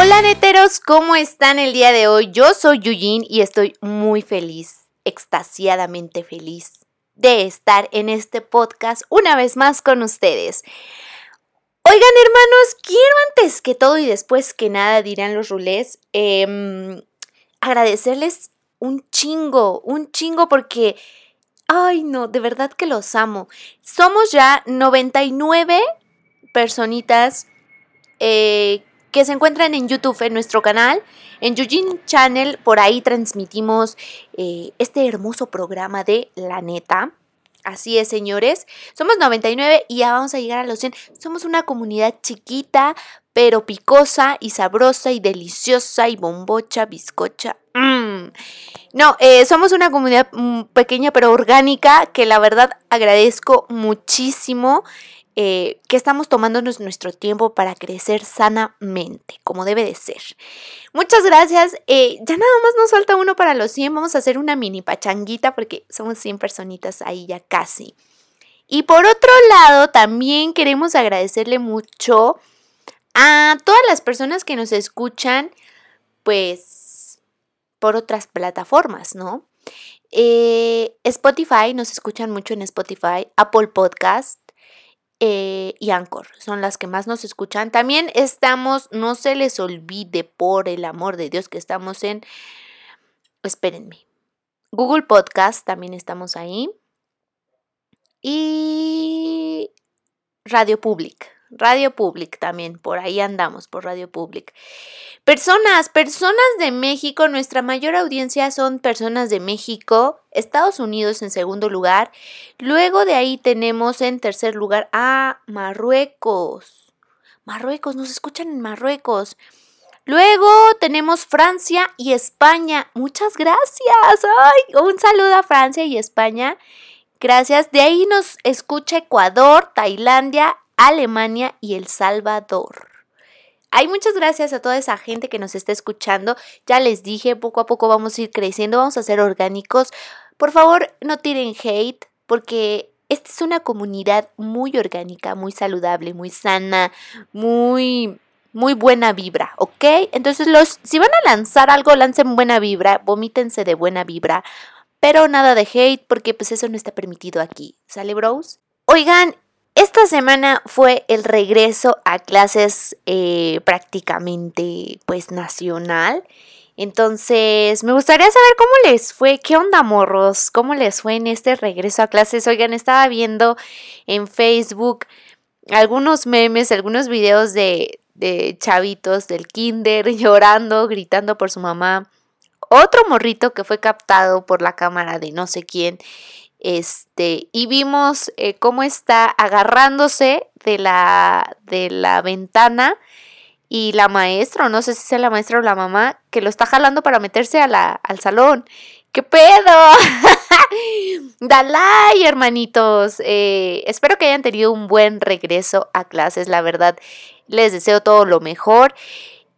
Hola neteros, ¿cómo están el día de hoy? Yo soy Yujin y estoy muy feliz, extasiadamente feliz de estar en este podcast una vez más con ustedes. Oigan hermanos, quiero antes que todo y después que nada dirán los rulés, em, agradecerles un chingo, un chingo porque, ay no, de verdad que los amo. Somos ya 99 personitas eh, que se encuentran en YouTube, en nuestro canal, en Yujin Channel, por ahí transmitimos eh, este hermoso programa de La Neta. Así es, señores. Somos 99 y ya vamos a llegar a los 100. Somos una comunidad chiquita, pero picosa y sabrosa y deliciosa y bombocha, bizcocha. Mm. No, eh, somos una comunidad mm, pequeña pero orgánica que la verdad agradezco muchísimo. Eh, que estamos tomándonos nuestro tiempo para crecer sanamente, como debe de ser. Muchas gracias. Eh, ya nada más nos falta uno para los 100. Vamos a hacer una mini pachanguita porque somos 100 personitas ahí ya casi. Y por otro lado, también queremos agradecerle mucho a todas las personas que nos escuchan, pues, por otras plataformas, ¿no? Eh, Spotify, nos escuchan mucho en Spotify, Apple Podcast, eh, y Anchor son las que más nos escuchan. También estamos, no se les olvide por el amor de Dios que estamos en, espérenme, Google Podcast, también estamos ahí. Y Radio Public. Radio Public también, por ahí andamos, por Radio Public. Personas, personas de México, nuestra mayor audiencia son personas de México, Estados Unidos en segundo lugar, luego de ahí tenemos en tercer lugar a Marruecos. Marruecos, nos escuchan en Marruecos. Luego tenemos Francia y España. Muchas gracias. Ay, un saludo a Francia y España. Gracias. De ahí nos escucha Ecuador, Tailandia, Alemania y El Salvador. Hay muchas gracias a toda esa gente que nos está escuchando. Ya les dije, poco a poco vamos a ir creciendo, vamos a ser orgánicos. Por favor, no tiren hate, porque esta es una comunidad muy orgánica, muy saludable, muy sana, muy muy buena vibra, ¿ok? Entonces los si van a lanzar algo, lancen buena vibra, vomítense de buena vibra, pero nada de hate porque pues eso no está permitido aquí. ¿Sale, bros? Oigan, esta semana fue el regreso a clases eh, prácticamente pues nacional. Entonces, me gustaría saber cómo les fue, qué onda morros, cómo les fue en este regreso a clases. Oigan, estaba viendo en Facebook algunos memes, algunos videos de, de chavitos del kinder llorando, gritando por su mamá. Otro morrito que fue captado por la cámara de no sé quién este, y vimos eh, cómo está agarrándose de la, de la ventana y la maestra, no sé si es la maestra o la mamá, que lo está jalando para meterse a la, al salón. ¿Qué pedo? Dalai, hermanitos. Eh, espero que hayan tenido un buen regreso a clases, la verdad. Les deseo todo lo mejor.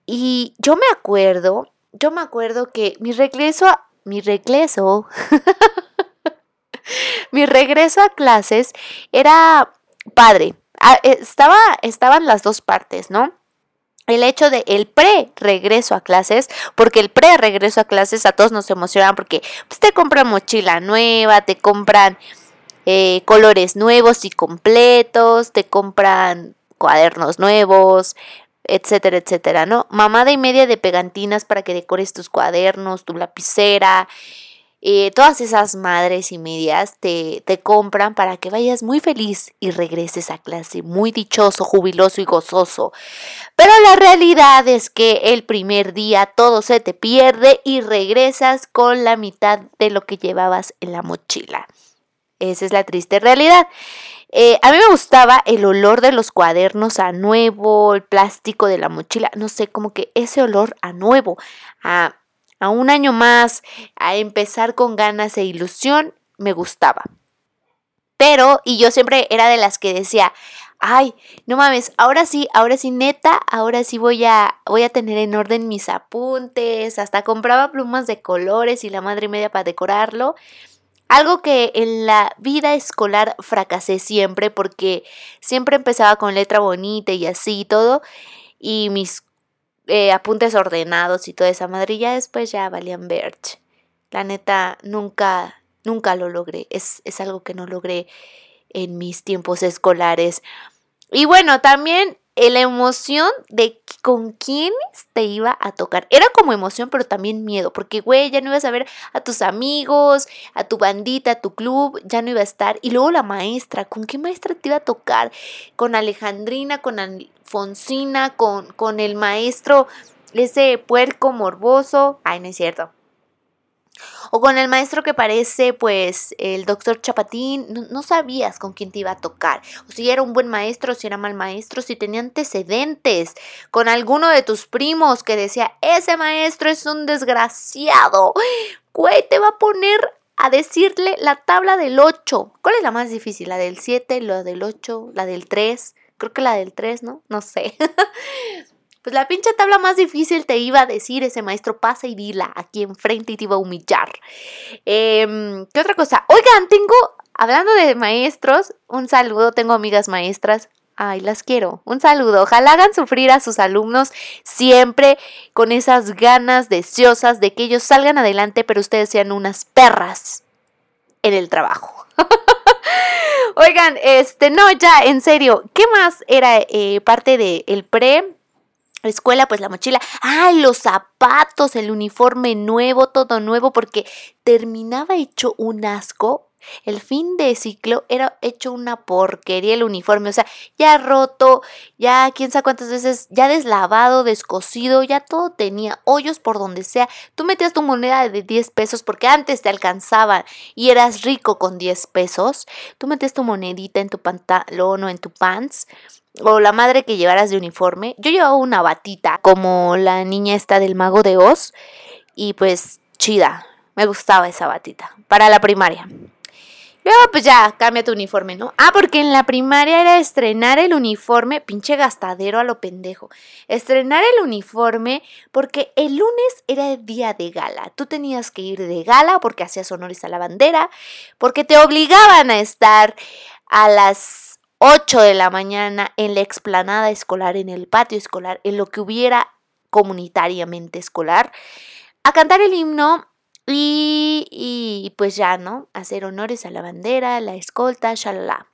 Y yo me acuerdo, yo me acuerdo que mi regreso, mi regreso, mi regreso a clases era padre. Ah, estaba, estaban las dos partes, ¿no? el hecho de el pre-regreso a clases, porque el pre-regreso a clases a todos nos emocionan porque pues, te compran mochila nueva, te compran eh, colores nuevos y completos, te compran cuadernos nuevos, etcétera, etcétera, ¿no? Mamada y media de pegantinas para que decores tus cuadernos, tu lapicera, eh, todas esas madres y medias te, te compran para que vayas muy feliz y regreses a clase muy dichoso, jubiloso y gozoso. Pero la realidad es que el primer día todo se te pierde y regresas con la mitad de lo que llevabas en la mochila. Esa es la triste realidad. Eh, a mí me gustaba el olor de los cuadernos a nuevo, el plástico de la mochila, no sé, como que ese olor a nuevo, a a un año más, a empezar con ganas e ilusión, me gustaba. Pero, y yo siempre era de las que decía, ay, no mames, ahora sí, ahora sí, neta, ahora sí voy a, voy a tener en orden mis apuntes, hasta compraba plumas de colores y la madre media para decorarlo. Algo que en la vida escolar fracasé siempre porque siempre empezaba con letra bonita y así y todo y mis eh, apuntes ordenados y toda esa madre ya después ya valían verge. La neta nunca, nunca lo logré, es, es algo que no logré en mis tiempos escolares. Y bueno, también la emoción de con quiénes te iba a tocar. Era como emoción, pero también miedo, porque, güey, ya no ibas a ver a tus amigos, a tu bandita, a tu club, ya no iba a estar. Y luego la maestra, ¿con qué maestra te iba a tocar? ¿Con Alejandrina, con Alfonsina, con, con el maestro, ese puerco morboso? Ay, no es cierto o con el maestro que parece pues el doctor Chapatín, no, sabías con quién te iba a tocar, o si era un buen maestro, si era mal maestro, si tenía antecedentes con alguno de tus primos que decía, ese maestro es un desgraciado, güey, te va a poner a decirle la tabla del 8. ¿Cuál es la más difícil? ¿La del 7, la del 8, la del 3? Creo que la del 3, ¿no? No sé. Pues la pinche tabla más difícil te iba a decir ese maestro, pasa y dila aquí enfrente y te iba a humillar. Em, ¿Qué otra cosa? Oigan, tengo, hablando de maestros, un saludo, tengo amigas maestras. Ay, las quiero. Un saludo. Ojalá hagan sufrir a sus alumnos siempre con esas ganas deseosas de que ellos salgan adelante, pero ustedes sean unas perras en el trabajo. Oigan, este, no, ya, en serio, ¿qué más era eh, parte del el pre? Escuela, pues la mochila, ay, los zapatos, el uniforme nuevo, todo nuevo, porque terminaba hecho un asco. El fin de ciclo era hecho una porquería el uniforme, o sea, ya roto, ya quién sabe cuántas veces, ya deslavado, descosido, ya todo tenía hoyos por donde sea. Tú metías tu moneda de 10 pesos porque antes te alcanzaban y eras rico con 10 pesos. Tú metías tu monedita en tu pantalón o en tu pants o la madre que llevaras de uniforme. Yo llevaba una batita como la niña esta del mago de Oz y pues chida, me gustaba esa batita para la primaria. Luego pues ya, cambia tu uniforme, ¿no? Ah, porque en la primaria era estrenar el uniforme, pinche gastadero a lo pendejo. Estrenar el uniforme porque el lunes era el día de gala. Tú tenías que ir de gala porque hacías honores a la bandera, porque te obligaban a estar a las 8 de la mañana en la explanada escolar, en el patio escolar, en lo que hubiera comunitariamente escolar, a cantar el himno y, y pues ya, ¿no? Hacer honores a la bandera, la escolta, shalala.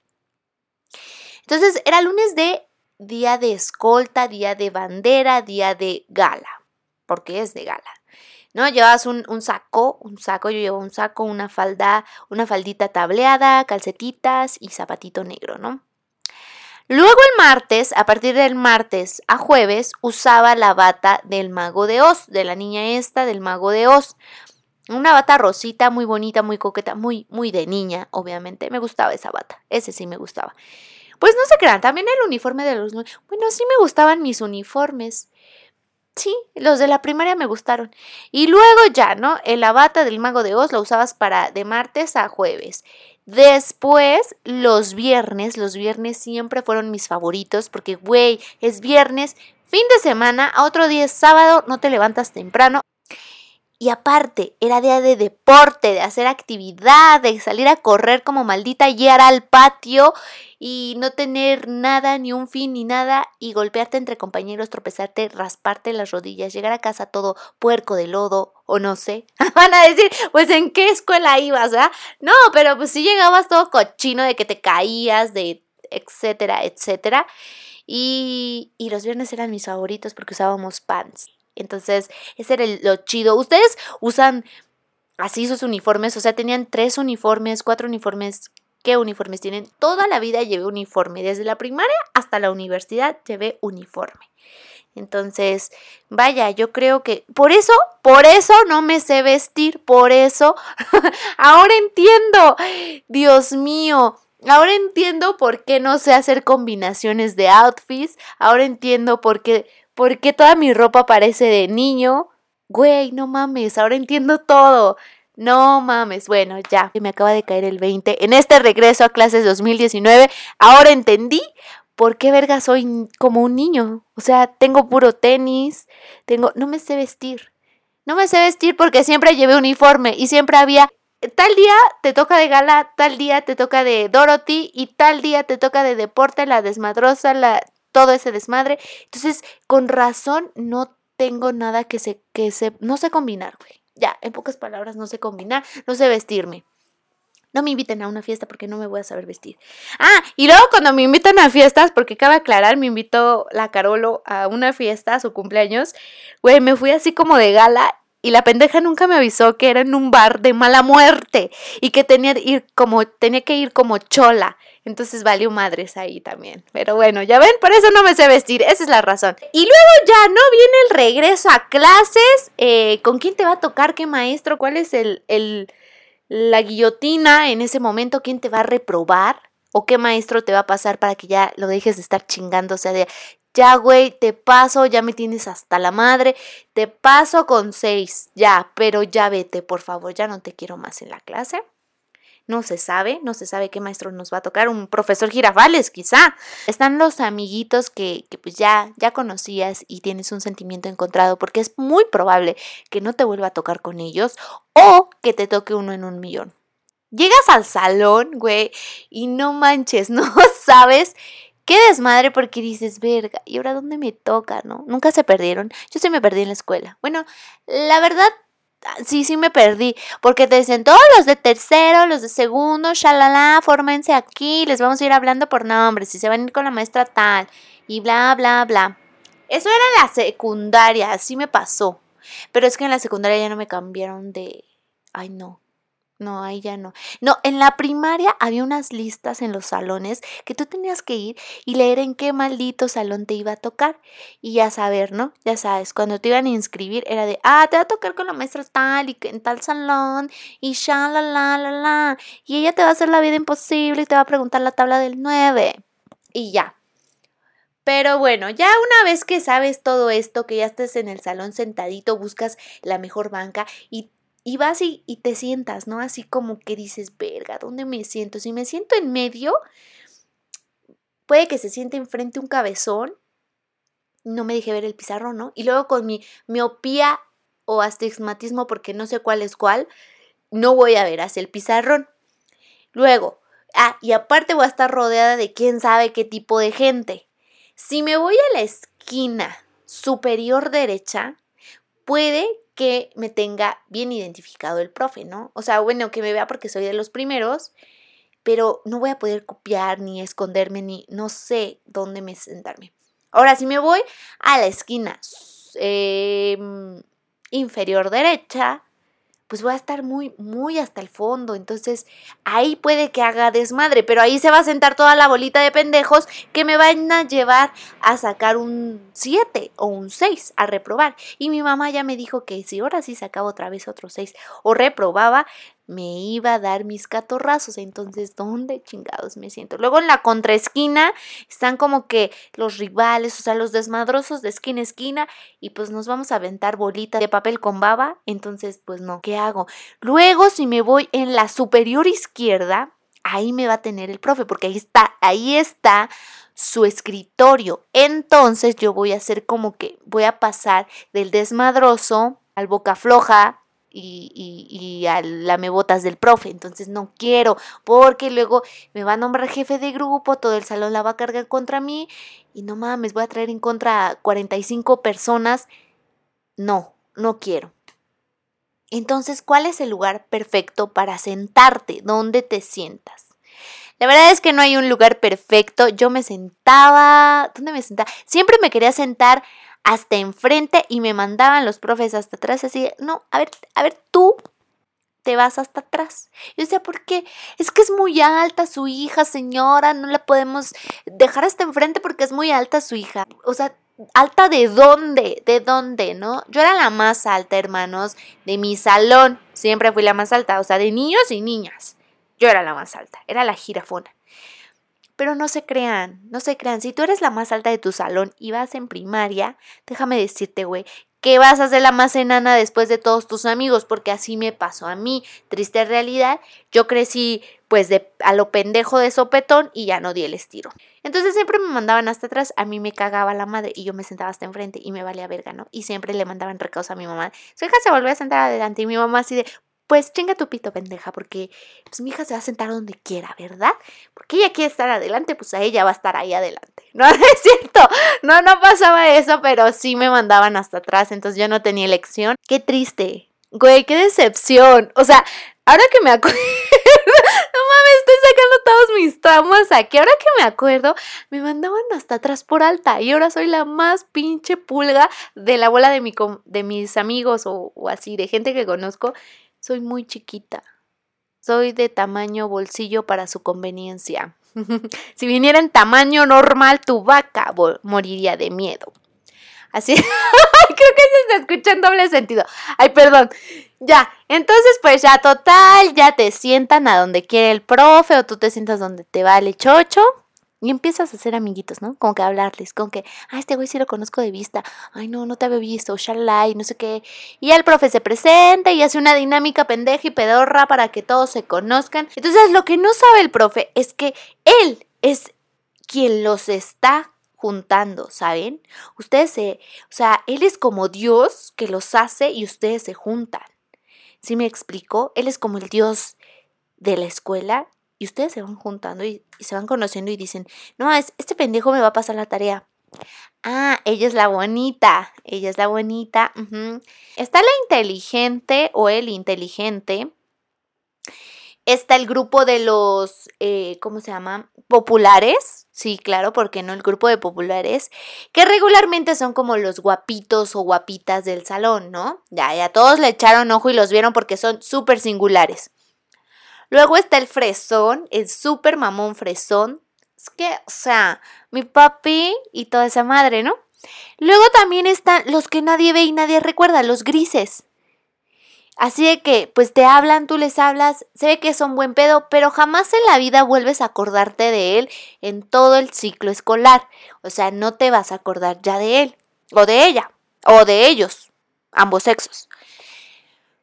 Entonces era lunes de día de escolta, día de bandera, día de gala, porque es de gala. ¿no? Llevabas un, un, saco, un saco, yo llevo un saco, una falda, una faldita tableada, calcetitas y zapatito negro, ¿no? Luego el martes, a partir del martes a jueves, usaba la bata del mago de Oz, de la niña esta del mago de Oz. Una bata rosita, muy bonita, muy coqueta, muy, muy de niña, obviamente. Me gustaba esa bata, ese sí me gustaba. Pues no se crean, también el uniforme de los... Bueno, sí me gustaban mis uniformes. Sí, los de la primaria me gustaron. Y luego ya, ¿no? El bata del mago de Oz lo usabas para de martes a jueves. Después, los viernes, los viernes siempre fueron mis favoritos porque, güey, es viernes, fin de semana, a otro día es sábado, no te levantas temprano. Y aparte, era día de deporte, de hacer actividad, de salir a correr como maldita y al patio y no tener nada, ni un fin, ni nada, y golpearte entre compañeros, tropezarte, rasparte las rodillas, llegar a casa todo puerco de lodo, o no sé. Van a decir, pues en qué escuela ibas, ¿verdad? No, pero pues sí llegabas todo cochino de que te caías, de etcétera, etcétera. Y, y los viernes eran mis favoritos porque usábamos pants. Entonces, ese era lo chido. Ustedes usan así sus uniformes, o sea, tenían tres uniformes, cuatro uniformes qué uniformes tienen. Toda la vida llevé uniforme, desde la primaria hasta la universidad llevé uniforme. Entonces, vaya, yo creo que por eso, por eso no me sé vestir, por eso, ahora entiendo, Dios mío, ahora entiendo por qué no sé hacer combinaciones de outfits, ahora entiendo por qué, por qué toda mi ropa parece de niño. Güey, no mames, ahora entiendo todo. No mames, bueno, ya, me acaba de caer el 20. En este regreso a clases 2019, ahora entendí por qué verga soy como un niño. O sea, tengo puro tenis, tengo, no me sé vestir. No me sé vestir porque siempre llevé uniforme y siempre había tal día te toca de gala, tal día te toca de Dorothy y tal día te toca de deporte, la desmadrosa, la todo ese desmadre. Entonces, con razón no tengo nada que se que se no sé combinar, güey. Ya, en pocas palabras, no sé combinar, no sé vestirme. No me inviten a una fiesta porque no me voy a saber vestir. Ah, y luego cuando me invitan a fiestas, porque cabe aclarar, me invitó la Carolo a una fiesta, a su cumpleaños, güey, me fui así como de gala y la pendeja nunca me avisó que era en un bar de mala muerte y que tenía, ir como, tenía que ir como chola. Entonces valió madres ahí también. Pero bueno, ya ven, por eso no me sé vestir. Esa es la razón. Y luego ya no viene el regreso a clases. Eh, ¿Con quién te va a tocar? ¿Qué maestro? ¿Cuál es el, el, la guillotina en ese momento? ¿Quién te va a reprobar? ¿O qué maestro te va a pasar para que ya lo dejes de estar chingando? O sea, de ya, güey, te paso, ya me tienes hasta la madre, te paso con seis, ya, pero ya vete, por favor, ya no te quiero más en la clase. No se sabe, no se sabe qué maestro nos va a tocar, un profesor Girafales quizá. Están los amiguitos que, que pues ya, ya conocías y tienes un sentimiento encontrado porque es muy probable que no te vuelva a tocar con ellos o que te toque uno en un millón. Llegas al salón, güey, y no manches, no sabes qué desmadre porque dices, verga, ¿y ahora dónde me toca, no? Nunca se perdieron. Yo sí me perdí en la escuela. Bueno, la verdad, sí, sí me perdí, porque te dicen todos los de tercero, los de segundo, shalala, fórmense aquí, les vamos a ir hablando por nombres, si se van a ir con la maestra tal, y bla, bla, bla. Eso era la secundaria, así me pasó. Pero es que en la secundaria ya no me cambiaron de... Ay, no, no, ahí ya no. No, en la primaria había unas listas en los salones que tú tenías que ir y leer en qué maldito salón te iba a tocar. Y ya saber, ¿no? Ya sabes, cuando te iban a inscribir era de, ah, te va a tocar con la maestra tal y en tal salón y ya, la, la, la, la. Y ella te va a hacer la vida imposible y te va a preguntar la tabla del 9. Y ya. Pero bueno, ya una vez que sabes todo esto, que ya estés en el salón sentadito, buscas la mejor banca y y vas y, te sientas, ¿no? Así como que dices, verga, ¿dónde me siento? Si me siento en medio, puede que se siente enfrente un cabezón, no me dejé ver el pizarrón, ¿no? Y luego con mi miopía o astigmatismo, porque no sé cuál es cuál, no voy a ver hacia el pizarrón. Luego, ah, y aparte voy a estar rodeada de quién sabe qué tipo de gente. Si me voy a la esquina superior derecha, puede que me tenga bien identificado el profe, ¿no? O sea, bueno, que me vea porque soy de los primeros, pero no voy a poder copiar ni esconderme ni no sé dónde me sentarme. Ahora, si me voy a la esquina em, inferior derecha, pues voy a estar muy, muy hasta el fondo. Entonces ahí puede que haga desmadre, pero ahí se va a sentar toda la bolita de pendejos que me van a llevar a sacar un 7 o un 6 a reprobar. Y mi mamá ya me dijo que si ahora sí sacaba otra vez otro 6 o reprobaba, me iba a dar mis catorrazos. Entonces, ¿dónde chingados me siento? Luego en la contraesquina están como que los rivales, o sea, los desmadrosos de esquina a esquina, y pues nos vamos a aventar bolita de papel con baba. Entonces, pues no, ¿qué hago? Luego, si me voy en la superior izquierda, ahí me va a tener el profe, porque ahí está, ahí está su escritorio. Entonces yo voy a hacer como que voy a pasar del desmadroso al boca floja, y, y, a lamebotas del profe. Entonces no quiero, porque luego me va a nombrar jefe de grupo, todo el salón la va a cargar contra mí y no mames, voy a traer en contra a 45 personas. No, no quiero. Entonces, ¿cuál es el lugar perfecto para sentarte? ¿Dónde te sientas? La verdad es que no hay un lugar perfecto. Yo me sentaba, ¿dónde me sentaba? Siempre me quería sentar hasta enfrente y me mandaban los profes hasta atrás así, no, a ver, a ver, tú te vas hasta atrás. Yo decía, ¿por qué? Es que es muy alta su hija, señora, no la podemos dejar hasta enfrente porque es muy alta su hija. O sea, ¿alta de dónde? ¿De dónde, no? Yo era la más alta, hermanos, de mi salón. Siempre fui la más alta, o sea, de niños y niñas. Yo era la más alta, era la jirafona. Pero no se crean, no se crean. Si tú eres la más alta de tu salón y vas en primaria, déjame decirte, güey, que vas a ser la más enana después de todos tus amigos, porque así me pasó a mí. Triste realidad, yo crecí pues de a lo pendejo de sopetón y ya no di el estiro. Entonces siempre me mandaban hasta atrás, a mí me cagaba la madre y yo me sentaba hasta enfrente y me valía verga, ¿no? Y siempre le mandaban recados a mi mamá. Su hija se volvió a sentar adelante y mi mamá así de, pues chinga tu pito, pendeja, porque pues mi hija se va a sentar donde quiera, ¿verdad? Porque ella quiere estar adelante, pues a ella va a estar ahí adelante. No, es cierto, no, no pasaba eso, pero sí me mandaban hasta atrás, entonces yo no tenía elección. Qué triste, güey, qué decepción. O sea, ahora que me acuerdo, no mames, estoy sacando todos mis traumas aquí. Ahora que me acuerdo, me mandaban hasta atrás por alta y ahora soy la más pinche pulga de la bola de, mi, de mis amigos o así, de gente que conozco soy muy chiquita. Soy de tamaño bolsillo para su conveniencia. si viniera en tamaño normal, tu vaca moriría de miedo. Así, creo que se está escuchando doble sentido. Ay, perdón. Ya, entonces pues ya total, ya te sientan a donde quiere el profe o tú te sientas donde te vale chocho. Y empiezas a hacer amiguitos, ¿no? Como que hablarles, con que, ah, este güey sí lo conozco de vista, ay, no, no te había visto, shalai, no sé qué. Y el profe se presenta y hace una dinámica pendeja y pedorra para que todos se conozcan. Entonces, lo que no sabe el profe es que él es quien los está juntando, ¿saben? Ustedes se, o sea, él es como Dios que los hace y ustedes se juntan. ¿Sí me explico? Él es como el Dios de la escuela y ustedes se van juntando y, se van conociendo y dicen, no, es, este pendejo me va a pasar la tarea. Ah, ella es la bonita, ella es la bonita. Está la inteligente o el inteligente. Está el grupo de los, eh, ¿cómo se llama? Populares. Sí, claro, porque no el grupo de populares, que regularmente son como los guapitos o guapitas del salón, ¿no? Ya, ya todos le echaron ojo y los vieron porque son súper singulares. Luego está el fresón, el súper mamón fresón. Es que, o sea, mi papi y toda esa madre, ¿no? Luego también están los que nadie ve y nadie recuerda, los grises. Así de que, pues te hablan, tú les hablas, se ve que son buen pedo, pero jamás en la vida vuelves a acordarte de él en todo el ciclo escolar. O sea, no te vas a acordar ya de él, o de ella, o de ellos, ambos sexos.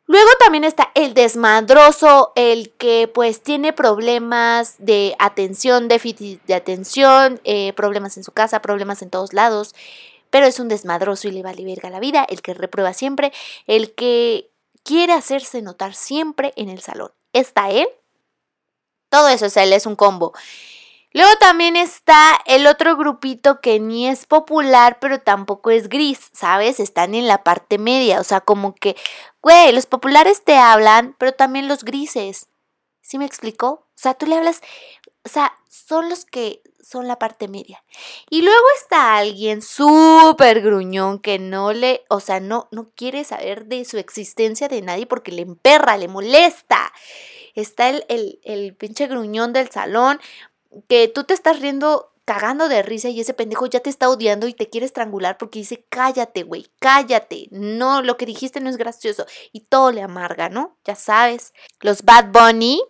Luego también está el desmadroso, el que pues tiene problemas de atención, déficit de atención, eh, problemas en su casa, problemas en todos lados, pero es un desmadroso y le vale verga la vida, el que reprueba siempre, el que quiere hacerse notar siempre en el salón. ¿Está él? Todo eso es él, es un combo. Luego también está el otro grupito que ni es popular, pero tampoco es gris, ¿sabes? Están en la parte media, o sea, como que, güey, los populares te hablan, pero también los grises. ¿Sí me explicó? O sea, tú le hablas, o sea, son los que son la parte media. Y luego está alguien súper gruñón que no le, o sea, no, no quiere saber de su existencia de nadie porque le emperra, le molesta. Está el, el, el pinche gruñón del salón que tú te estás riendo cagando de risa y ese pendejo ya te está odiando y te quiere estrangular porque dice, cállate, güey, cállate, no, lo que dijiste no es gracioso y todo le amarga, ¿no? Ya sabes, los Bad Bunny,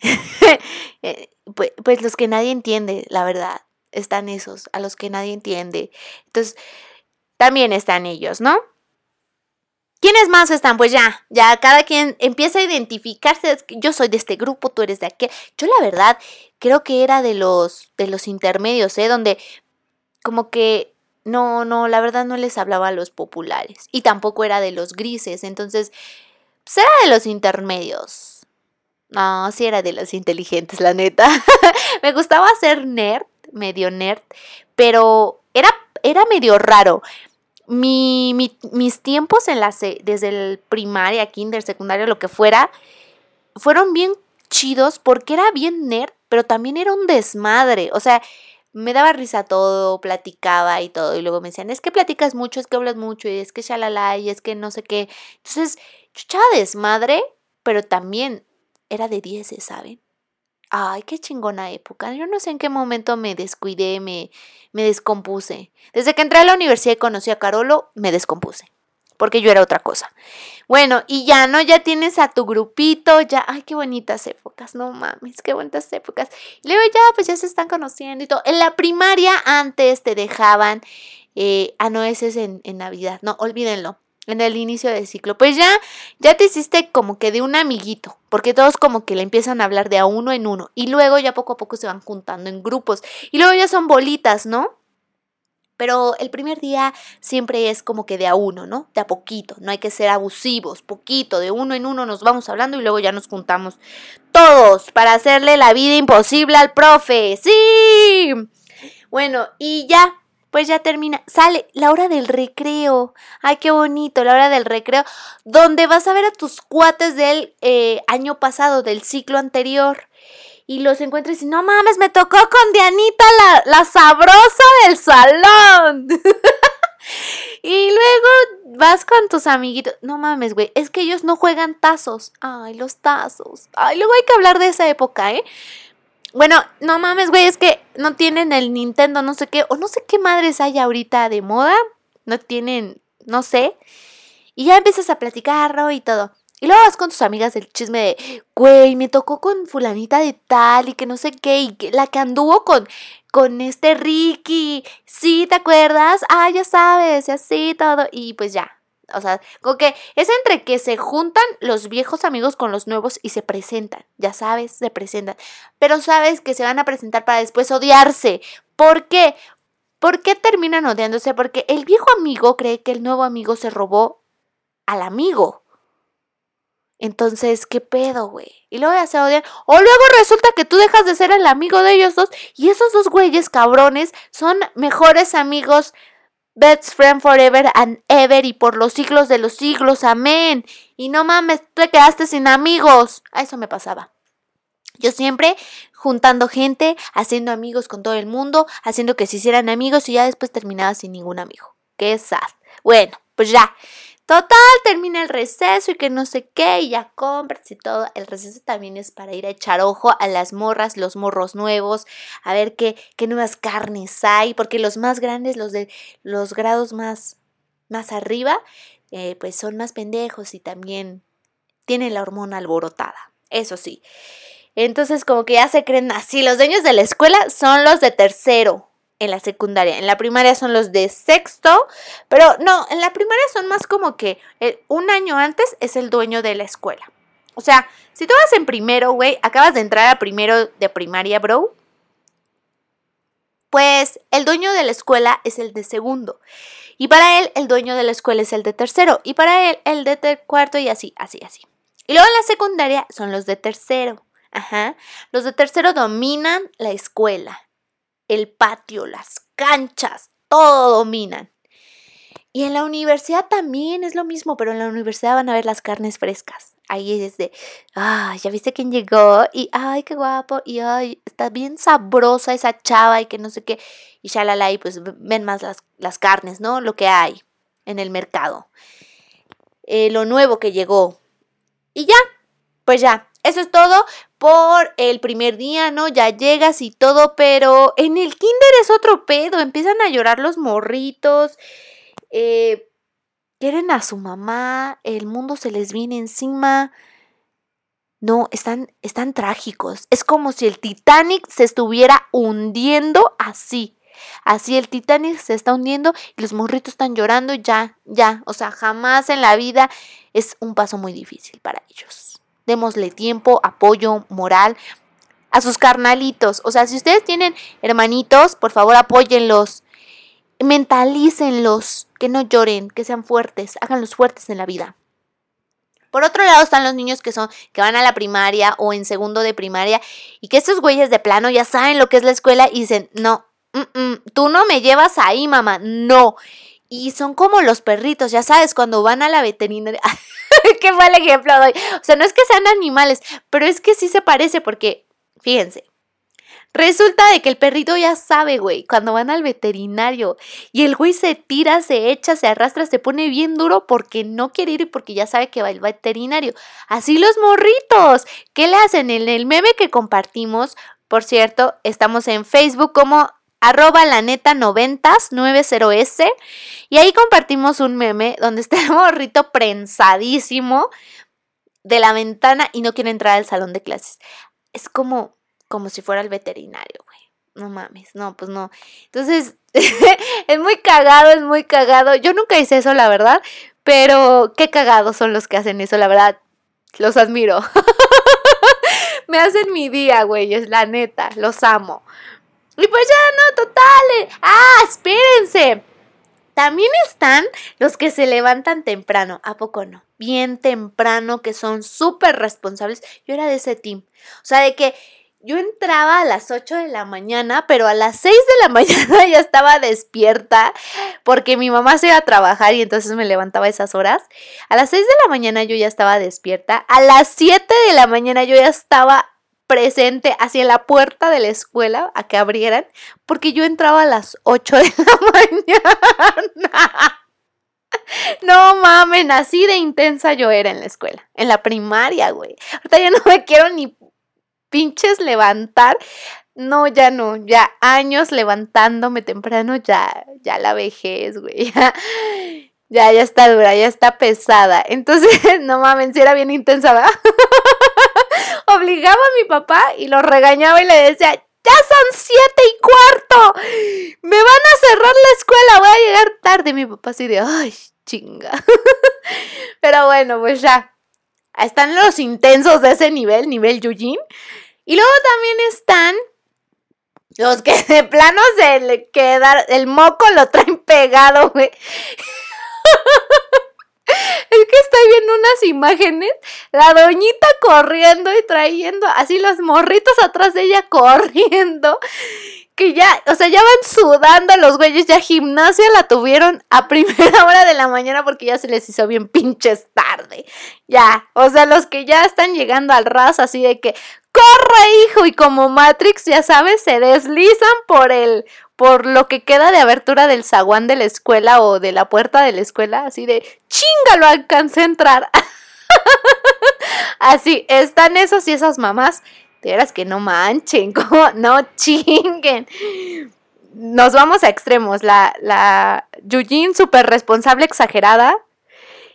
pues, pues los que nadie entiende, la verdad, están esos, a los que nadie entiende. Entonces, también están ellos, ¿no? ¿Quiénes más están? Pues ya, ya cada quien empieza a identificarse. Yo soy de este grupo, tú eres de aquel. Yo la verdad creo que era de los de los intermedios, ¿eh? Donde como que no, no, la verdad no les hablaba a los populares y tampoco era de los grises, entonces pues era de los intermedios. No, sí era de los inteligentes, la neta. Me gustaba ser nerd, medio nerd, pero era era medio raro mi, mis tiempos en la desde el primaria, kinder, secundaria, lo que fuera, fueron bien chidos porque era bien nerd, pero también era un desmadre. O sea, me daba risa todo, platicaba y todo. Y luego me decían, es que platicas mucho, es que hablas mucho, y es que shalala, y es que no sé qué. Entonces, yo echaba desmadre, pero también era de 10, ¿saben? Ay, qué chingona época. Yo no sé en qué momento me descuidé, me, me descompuse. Desde que entré a la universidad y conocí a Carolo, me descompuse. Porque yo era otra cosa. Bueno, y ya, ¿no? Ya tienes a tu grupito, ya. Ay, qué bonitas épocas, no mames, qué bonitas épocas. Y luego ya, pues ya se están conociendo y todo. En la primaria antes te dejaban Eh, ah, en, en Navidad. No, olvídenlo en el inicio del ciclo. Pues ya, ya te hiciste como que de un amiguito, porque todos como que le empiezan a hablar de a uno en uno y luego ya poco a poco se van juntando en grupos y luego ya son bolitas, ¿no? Pero el primer día siempre es como que de a uno, ¿no? De a poquito, no hay que ser abusivos, poquito, de uno en uno nos vamos hablando y luego ya nos juntamos todos para hacerle la vida imposible al profe. Sí. Bueno, y ya, pues ya termina. Sale la hora del recreo. Ay, qué bonito, la hora del recreo. Donde vas a ver a tus cuates del eh, año pasado, del ciclo anterior. Y los encuentras y no mames, me tocó con Dianita la, la sabrosa del salón. y luego vas con tus amiguitos. No mames, güey. Es que ellos no juegan tazos. Ay, los tazos. Ay, luego hay que hablar de esa época, ¿eh? Bueno, no mames, güey, es que no tienen el Nintendo, no sé qué, o no sé qué madres hay ahorita de moda, no tienen, no sé. Y ya empiezas a platicarlo y todo. Y luego vas con tus amigas del chisme de, güey, me tocó con fulanita de tal y que no sé qué, y la que anduvo con, con este Ricky, sí, ¿te acuerdas? Ah, ya sabes, y así todo. Y pues ya, o sea, como que es entre que se juntan los viejos amigos con los nuevos y se presentan, ya sabes, se presentan. Pero sabes que se van a presentar para después odiarse. ¿Por qué? ¿Por qué terminan odiándose? Porque el viejo amigo cree que el nuevo amigo se robó al amigo. Entonces, ¿qué pedo, güey? Y luego ya se odian. O luego resulta que tú dejas de ser el amigo de ellos dos y esos dos güeyes cabrones son mejores amigos Best friend forever and ever y por los siglos de los siglos. Amén. Y no mames, te quedaste sin amigos. A eso me pasaba. Yo siempre juntando gente, haciendo amigos con todo el mundo, haciendo que se hicieran amigos y ya después terminaba sin ningún amigo. Qué sad. Bueno, pues ya. Total, termina el receso y que no sé qué, y ya compras y todo. El receso también es para ir a echar ojo a las morras, los morros nuevos, a ver qué, qué nuevas carnes hay, porque los más grandes, los de los grados más, más arriba, eh, pues son más pendejos y también tienen la hormona alborotada. Eso sí. Entonces, como que ya se creen así, los dueños de la escuela son los de tercero, en la secundaria. En la primaria son los de sexto, pero no, en la primaria son más como que un año antes es el dueño de la escuela. O sea, si tú vas en primero, güey, acabas de entrar a primero de primaria, bro, pues el dueño de la escuela es el de segundo. Y para él, el dueño de la escuela es el de tercero. Y para él, el de cuarto y así, así, así. Y luego en la secundaria son los de tercero. Ajá. Los de tercero dominan la escuela el patio, las canchas, todo dominan. Y en la universidad también es lo mismo, pero en la universidad van a ver las carnes frescas. Ahí es de, ay, ya viste quién llegó y, ay, qué guapo, y, ay, está bien sabrosa esa chava y que no sé qué. Y shalala, y pues ven más las, las carnes, ¿no? Lo que hay en el mercado. Eh, lo nuevo que llegó. Y ya, pues ya, eso es todo por el primer día, ¿no? Ya llegas y todo, pero en el kinder es otro pedo, empiezan a llorar los morritos, eh, quieren a su mamá, el mundo se les viene encima. No, están, están trágicos. Es como si el Titanic se estuviera hundiendo así. Así el Titanic se está hundiendo y los morritos están llorando ya, ya. O sea, jamás en la vida es un paso muy difícil para ellos démosle tiempo, apoyo, moral a sus carnalitos. O sea, si ustedes tienen hermanitos, por favor apóyenlos, mentalícenlos, que no lloren, que sean fuertes, háganlos fuertes en la vida. Por otro lado están los niños que son que van a la primaria o en segundo de primaria y que estos güeyes de plano ya saben lo que es la escuela y dicen, "No, tú no me llevas ahí, mamá." No. Y son como los perritos, ya sabes, cuando van a la veterinaria. Qué mal ejemplo doy. O sea, no es que sean animales, pero es que sí se parece porque, fíjense, Resulta de que el perrito ya sabe, güey, cuando van al veterinario y el güey se tira, se echa, se arrastra, se pone bien duro porque no quiere ir y porque ya sabe que va al veterinario. Así los morritos. ¿Qué le hacen? En el meme que compartimos, por cierto, estamos en Facebook como arroba la neta 90s 90s y ahí compartimos un meme donde está el morrito prensadísimo de la ventana y no quiere entrar al salón de clases. Es como, como si fuera el veterinario, güey. no mames, no, pues no. Entonces, es muy cagado, es muy cagado. Yo nunca hice eso, la verdad, pero qué cagados son los que hacen eso, la verdad. Los admiro. Me hacen mi día, güey, es la neta, los amo. Y pues ya, no, total. Ah, espérense. También están los que se levantan temprano, ¿a poco no? Bien temprano, que son súper responsables. Yo era de ese team. O sea, de que yo entraba a las 8 de la mañana, pero a las 6 de la mañana ya estaba despierta porque mi mamá se iba a trabajar y entonces me levantaba esas horas. A las 6 de la mañana yo ya estaba despierta. A las 7 de la mañana yo ya estaba presente hacia la puerta de la escuela a que abrieran, porque yo entraba a las 8 de la mañana. No mames, así de intensa yo era en la escuela, en la primaria, güey. Ahorita ya no me quiero ni pinches levantar. No, ya no, ya años levantándome temprano, ya, ya la vejez, güey. Ya, ya, está dura, ya está pesada. Entonces, no mames, si era bien intensa, ¿verdad? Obligaba a mi papá y lo regañaba y le decía, ya son siete y cuarto. Me van a cerrar la escuela, voy a llegar tarde. Mi papá así de, ay, chinga. Pero bueno, pues ya. Están los intensos de ese nivel, nivel Yujin. Y luego también están los que de plano se le queda, el moco lo traen pegado, güey. Es que estoy viendo unas imágenes, la doñita corriendo y trayendo así los morritos atrás de ella corriendo que ya, o sea, ya van sudando los güeyes, ya gimnasia la tuvieron a primera hora de la mañana porque ya se les hizo bien pinches tarde. Ya, o sea, los que ya están llegando al ras así de que, corre hijo, y como Matrix, ya sabes, se deslizan por el, por lo que queda de abertura del zaguán de la escuela o de la puerta de la escuela, así de, chinga, lo alcancé a entrar. así, están esos y esas mamás de que no manchen, como no chinguen. Nos vamos a extremos. La, la Yujin súper responsable, exagerada.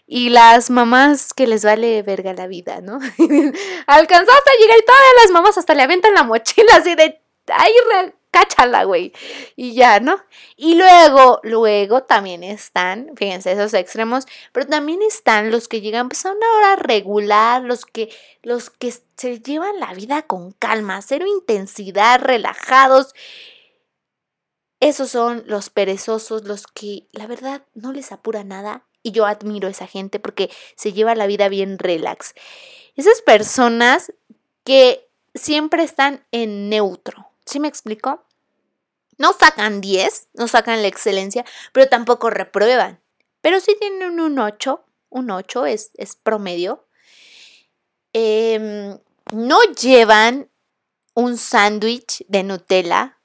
Y las mamás que les vale verga la vida, ¿no? Alcanzó hasta llegar y todas las mamás hasta le aventan la mochila así de. ¡Ay, cáchala, güey. Y ya, ¿no? Y luego, luego también están, fíjense, esos extremos, pero también están los que llegan pues a una hora regular, los que, los que se llevan la vida con calma, cero intensidad, relajados. Esos son los perezosos, los que la verdad no les apura nada. Y yo admiro a esa gente porque se lleva la vida bien relax. Esas personas que siempre están en neutro. ¿Sí me explico? No sacan 10, no sacan la excelencia, pero tampoco reprueban. Pero sí tienen un 8, un 8 es, es promedio. Em, no llevan un sándwich de Nutella,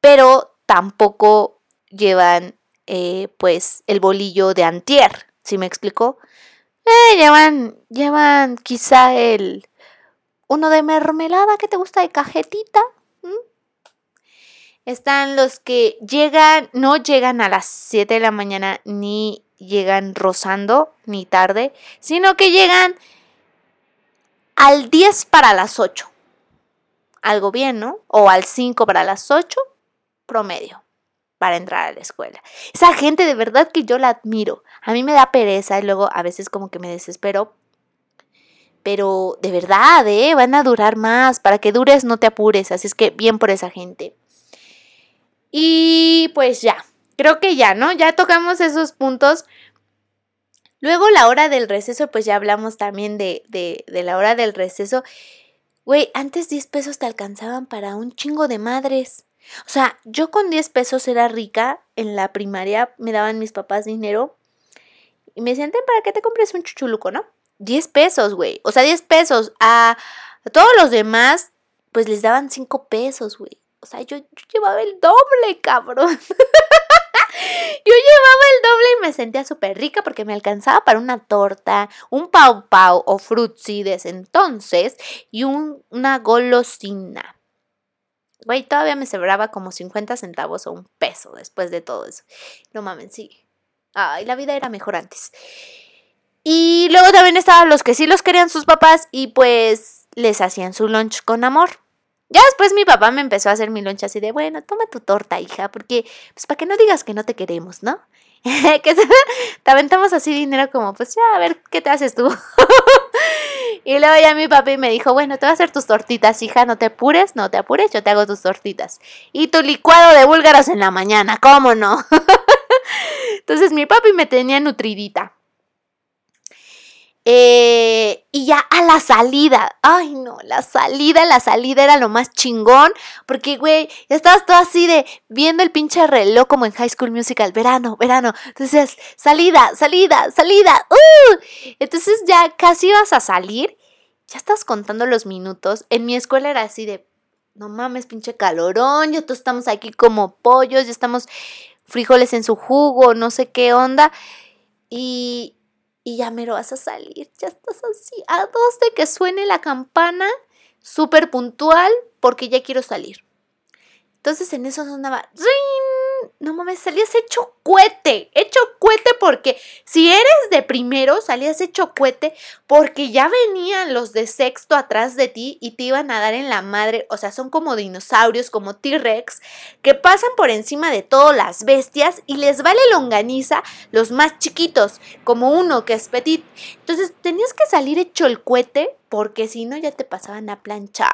pero tampoco llevan eh, pues el bolillo de antier, ¿sí me explico? Eh, llevan, llevan quizá el uno de mermelada que te gusta de cajetita, están los que llegan, no llegan a las 7 de la mañana ni llegan rozando ni tarde, sino que llegan al 10 para las 8. Algo bien, ¿no? O al 5 para las 8, promedio, para entrar a la escuela. Esa gente de verdad que yo la admiro. A mí me da pereza y luego a veces como que me desespero. Pero de verdad, ¿eh? Van a durar más. Para que dures no te apures. Así es que bien por esa gente. Y pues ya, creo que ya, ¿no? Ya tocamos esos puntos. Luego la hora del receso, pues ya hablamos también de, de, la hora del receso. Güey, antes 10 pesos te alcanzaban para un chingo de madres. O sea, yo con 10 pesos era rica. En la primaria me daban mis papás dinero. Y me decían, ¿para qué te compres un chuchuluco, no? 10 pesos, güey. O sea, 10 pesos. A, a todos los demás, pues les daban 5 pesos, güey. O sea, yo, llevaba el doble, cabrón. Yo llevaba el doble y me sentía súper rica porque me alcanzaba para una torta, un pau pau o frutzi de ese entonces y una golosina. Güey, todavía me sobraba como 50 centavos o un peso después de todo eso. No mames, sí. Ay, la vida era mejor antes. Y luego también estaban los que sí los querían sus papás y pues les hacían su lunch con amor. Ya después mi papá me empezó a hacer mi loncha así de, bueno, toma tu torta, hija, porque, pues para que no digas que no te queremos, ¿no? que te aventamos así dinero como, pues ya, a ver, ¿qué te haces tú? y luego ya mi papi me dijo, bueno, te voy a hacer tus tortitas, hija, no te apures, no te apures, yo te hago tus tortitas. Y tu licuado de búlgaros en la mañana, ¿cómo no? Entonces mi papi me tenía nutridita. Eh, y ya a la salida, ay no, la salida, la salida era lo más chingón, porque güey, ya estabas todo así de viendo el pinche reloj como en High School Musical, verano, verano, entonces salida, salida, salida, uh, entonces ya casi ibas a salir, ya estás contando los minutos, en mi escuela era así de, no mames, pinche calorón, ya todos estamos aquí como pollos, ya estamos frijoles en su jugo, no sé qué onda, y y ya me lo vas a salir, ya estás así, a dos de que suene la campana, súper puntual, porque ya quiero salir. Entonces en eso sonaba, no mames, salías hecho cuete, hecho cuete porque si eres de primero, salías hecho cuete porque ya venían los de sexto atrás de ti y te iban a dar en la madre, o sea, son como dinosaurios, como T-Rex, que pasan por encima de todas las bestias y les vale longaniza los más chiquitos, como uno que es petit. Entonces tenías que salir hecho el cuete porque si no ya te pasaban a planchar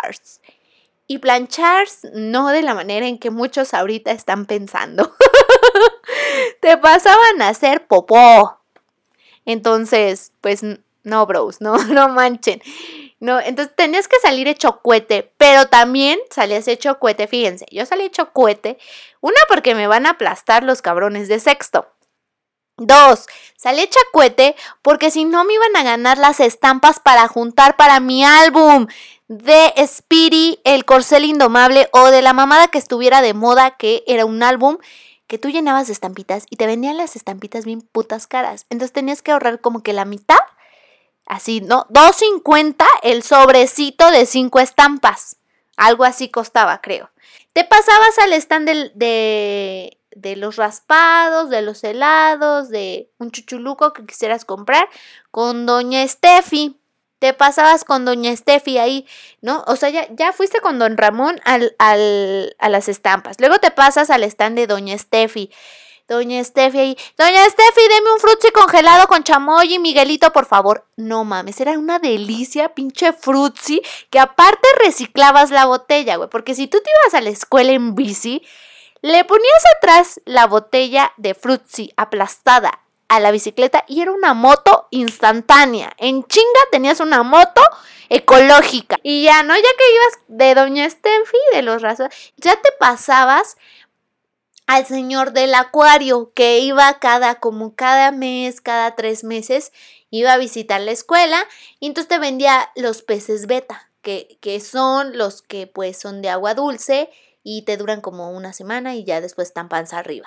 y planchar no de la manera en que muchos ahorita están pensando. Te pasaban a hacer popó. Entonces, pues no, bros, no, no manchen. No, entonces tenías que salir hecho cohete, pero también salías hecho cohete, fíjense, yo salí hecho cohete, una porque me van a aplastar los cabrones de sexto. Dos, salí hecha cohete porque si no me iban a ganar las estampas para juntar para mi álbum de Speedy, el corcel indomable o de la mamada que estuviera de moda, que era un álbum que tú llenabas de estampitas y te vendían las estampitas bien putas caras. Entonces tenías que ahorrar como que la mitad, así, ¿no? 2.50 el sobrecito de cinco estampas. Algo así costaba, creo. Te pasabas al stand de, de los raspados, de los helados, de un chuchuluco que quisieras comprar con doña Steffi te pasabas con doña Steffi ahí, ¿no? O sea, ya, ya fuiste con don Ramón al, al, a las estampas. Luego te pasas al stand de doña Steffi. Doña Steffi ahí. Doña Steffi, deme un frutzi congelado con chamoy y Miguelito, por favor. No mames, era una delicia, pinche frutzi, que aparte reciclabas la botella, güey. Porque si tú te ibas a la escuela en bici, le ponías atrás la botella de frutzi aplastada a la bicicleta y era una moto instantánea. En chinga tenías una moto ecológica. Y ya, ¿no? Ya que ibas de Doña Steffi, de los rasos, ya te pasabas al señor del acuario que iba cada, como cada mes, cada tres meses, iba a visitar la escuela y entonces te vendía los peces beta, que, que son los que pues son de agua dulce y te duran como una semana y ya después están panza arriba.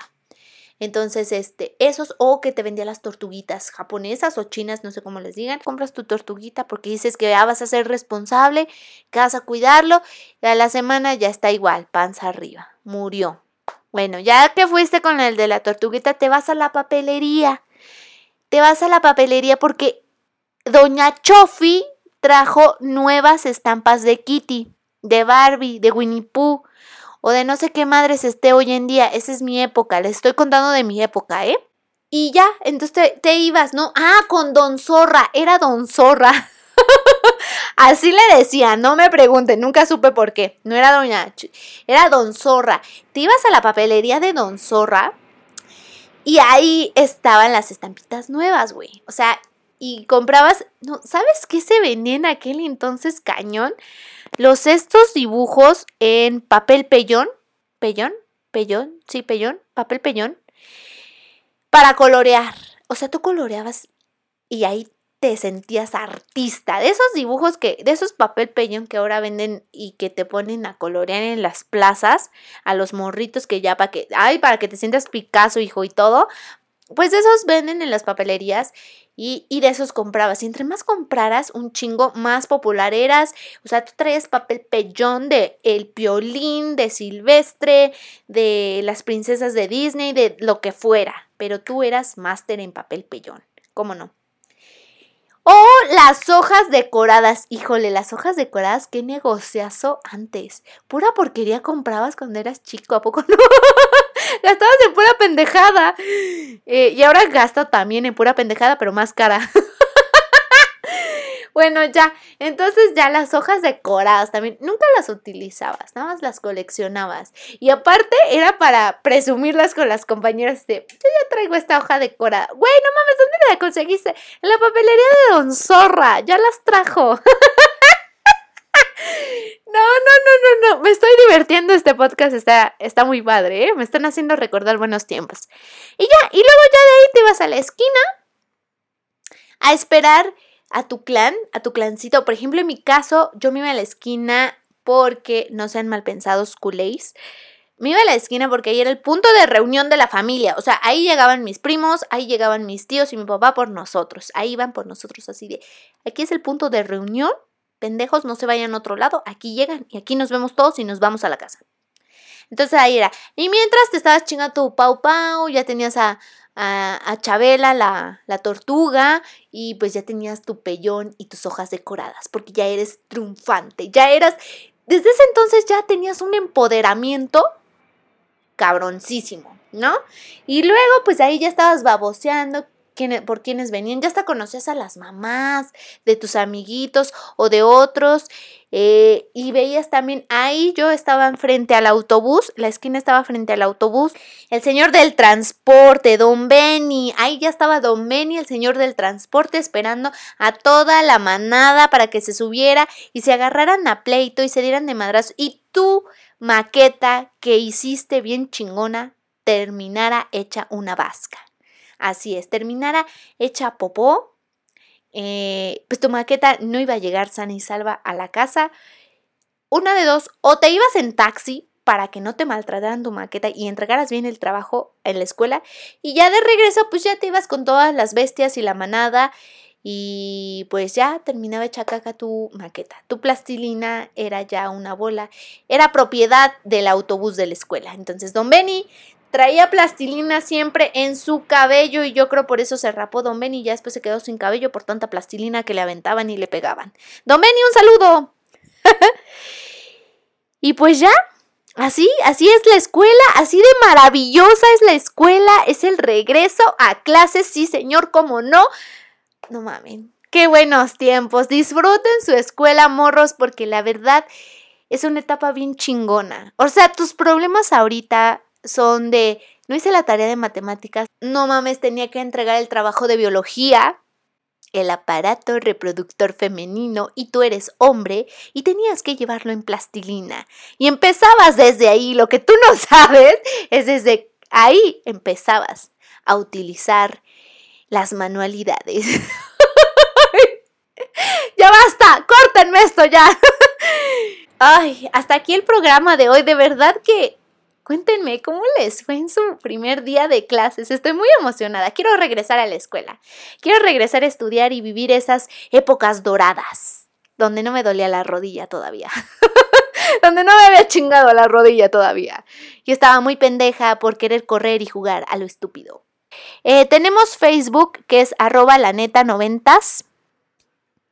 Entonces, este, esos o que te vendía las tortuguitas japonesas o chinas, no sé cómo les digan. Compras tu tortuguita porque dices que ya vas a ser responsable, que vas a cuidarlo y a la semana ya está igual, panza arriba, murió. Bueno, ya que fuiste con el de la tortuguita, te vas a la papelería. Te vas a la papelería porque Doña Chofi trajo nuevas estampas de Kitty, de Barbie, de Winnie Pooh o de no sé qué madres esté hoy en día. Esa es mi época, les estoy contando de mi época, ¿eh? Y ya, entonces te, ibas, ¿no? Ah, con Don Zorra, era Don Zorra. Así le decía, no me pregunten, nunca supe por qué. No era Doña, era Don Zorra. Te ibas a la papelería de Don Zorra y ahí estaban las estampitas nuevas, güey. O sea, y comprabas, no, ¿sabes qué se vendía en aquel entonces cañón? Los estos dibujos en papel pellón, pellón, pellón, sí, pellón, papel pellón, para colorear. O sea, tú coloreabas y ahí te sentías artista. De esos dibujos que, de esos papel pellón que ahora venden y que te ponen a colorear en las plazas, a los morritos que ya para que, ay, para que te sientas Picasso, hijo, y todo. Pues esos venden en las papelerías y, de esos comprabas. Y entre más compraras, un chingo más popular eras. O sea, tú traías papel pellón de El Piolín, de Silvestre, de las princesas de Disney, de lo que fuera. Pero tú eras máster en papel pellón. ¿Cómo no? O las hojas decoradas. Híjole, las hojas decoradas, qué negociazo antes. Pura porquería comprabas cuando eras chico, ¿a poco no? Gastabas en pura pendejada. Eh, y ahora gasto también en pura pendejada, pero más cara. Bueno, ya, entonces ya las hojas decoradas también, nunca las utilizabas, nada más las coleccionabas. Y aparte era para presumirlas con las compañeras de, yo ya traigo esta hoja decorada. Güey, no mames, ¿dónde la conseguiste? En la papelería de Don Zorra, ya las trajo. No, no, no, no, no. Me estoy divirtiendo. Este podcast está, está muy padre, ¿eh? Me están haciendo recordar buenos tiempos. Y ya, y luego ya de ahí te ibas a la esquina a esperar a tu clan, a tu clancito. Por ejemplo, en mi caso, yo me iba a la esquina porque, no sean mal pensados, culés. Me iba a la esquina porque ahí era el punto de reunión de la familia. O sea, ahí llegaban mis primos, ahí llegaban mis tíos y mi papá por nosotros. Ahí iban por nosotros así de, aquí es el punto de reunión. Pendejos, no se vayan a otro lado. Aquí llegan y aquí nos vemos todos y nos vamos a la casa. Entonces ahí era. Y mientras te estabas chingando tu pau pau, ya tenías a, a, Chabela, la, la, tortuga, y pues ya tenías tu pellón y tus hojas decoradas, porque ya eres triunfante, ya eras, desde ese entonces ya tenías un empoderamiento cabroncísimo, ¿no? Y luego pues ahí ya estabas baboseando, por quienes venían, ya hasta conocías a las mamás de tus amiguitos o de otros. Eh, y veías también ahí yo estaba frente al autobús, la esquina estaba frente al autobús, el señor del transporte, don Benny, ahí ya estaba don Benny, el señor del transporte, esperando a toda la manada para que se subiera y se agarraran a pleito y se dieran de madrazo. Y tu maqueta que hiciste bien chingona terminara hecha una vasca. Así es, terminara hecha popó, eh, pues tu maqueta no iba a llegar sana y salva a la casa. Una de dos, o te ibas en taxi para que no te maltrataran tu maqueta y entregaras bien el trabajo en la escuela. Y ya de regreso, pues ya te ibas con todas las bestias y la manada. Y pues ya terminaba hecha caca tu maqueta. Tu plastilina era ya una bola. Era propiedad del autobús de la escuela. Entonces, don Benny Traía plastilina siempre en su cabello y yo creo por eso se rapó Don Benny y ya después se quedó sin cabello por tanta plastilina que le aventaban y le pegaban. Don Benny, un saludo. y pues ya, así, así es la escuela, así de maravillosa es la escuela, es el regreso a clases, sí señor, cómo no. No mamen, qué buenos tiempos, disfruten su escuela, morros, porque la verdad es una etapa bien chingona. O sea, tus problemas ahorita son de, no hice la tarea de matemáticas, no mames, tenía que entregar el trabajo de biología, el aparato reproductor femenino y tú eres hombre y tenías que llevarlo en plastilina. Y empezabas desde ahí, lo que tú no sabes es desde ahí empezabas a utilizar las manualidades. ya basta, córtenme esto ya. Ay, hasta aquí el programa de hoy, de verdad que Cuéntenme cómo les fue en su primer día de clases. Estoy muy emocionada. Quiero regresar a la escuela. Quiero regresar a estudiar y vivir esas épocas doradas, donde no me dolía la rodilla todavía. donde no me había chingado la rodilla todavía. Yo estaba muy pendeja por querer correr y jugar a lo estúpido. Eh, tenemos Facebook que es arroba la neta noventas.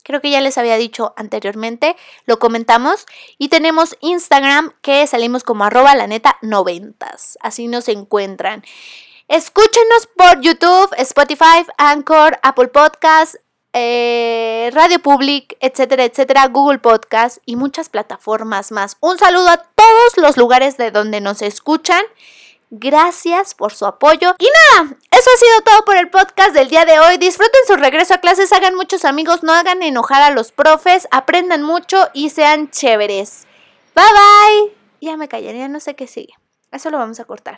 Creo que ya les había dicho anteriormente, lo comentamos. Y tenemos Instagram que salimos como arroba la neta noventas. Así nos encuentran. Escúchenos por YouTube, Spotify, Anchor, Apple Podcast, eh, Radio Public, etcétera, etcétera, Google Podcast y muchas plataformas más. Un saludo a todos los lugares de donde nos escuchan. Gracias por su apoyo. Y nada, eso ha sido todo por el podcast del día de hoy. Disfruten su regreso a clases, hagan muchos amigos, no hagan enojar a los profes, aprendan mucho y sean chéveres. Bye bye. Ya me callaría, no sé qué sigue. Eso lo vamos a cortar.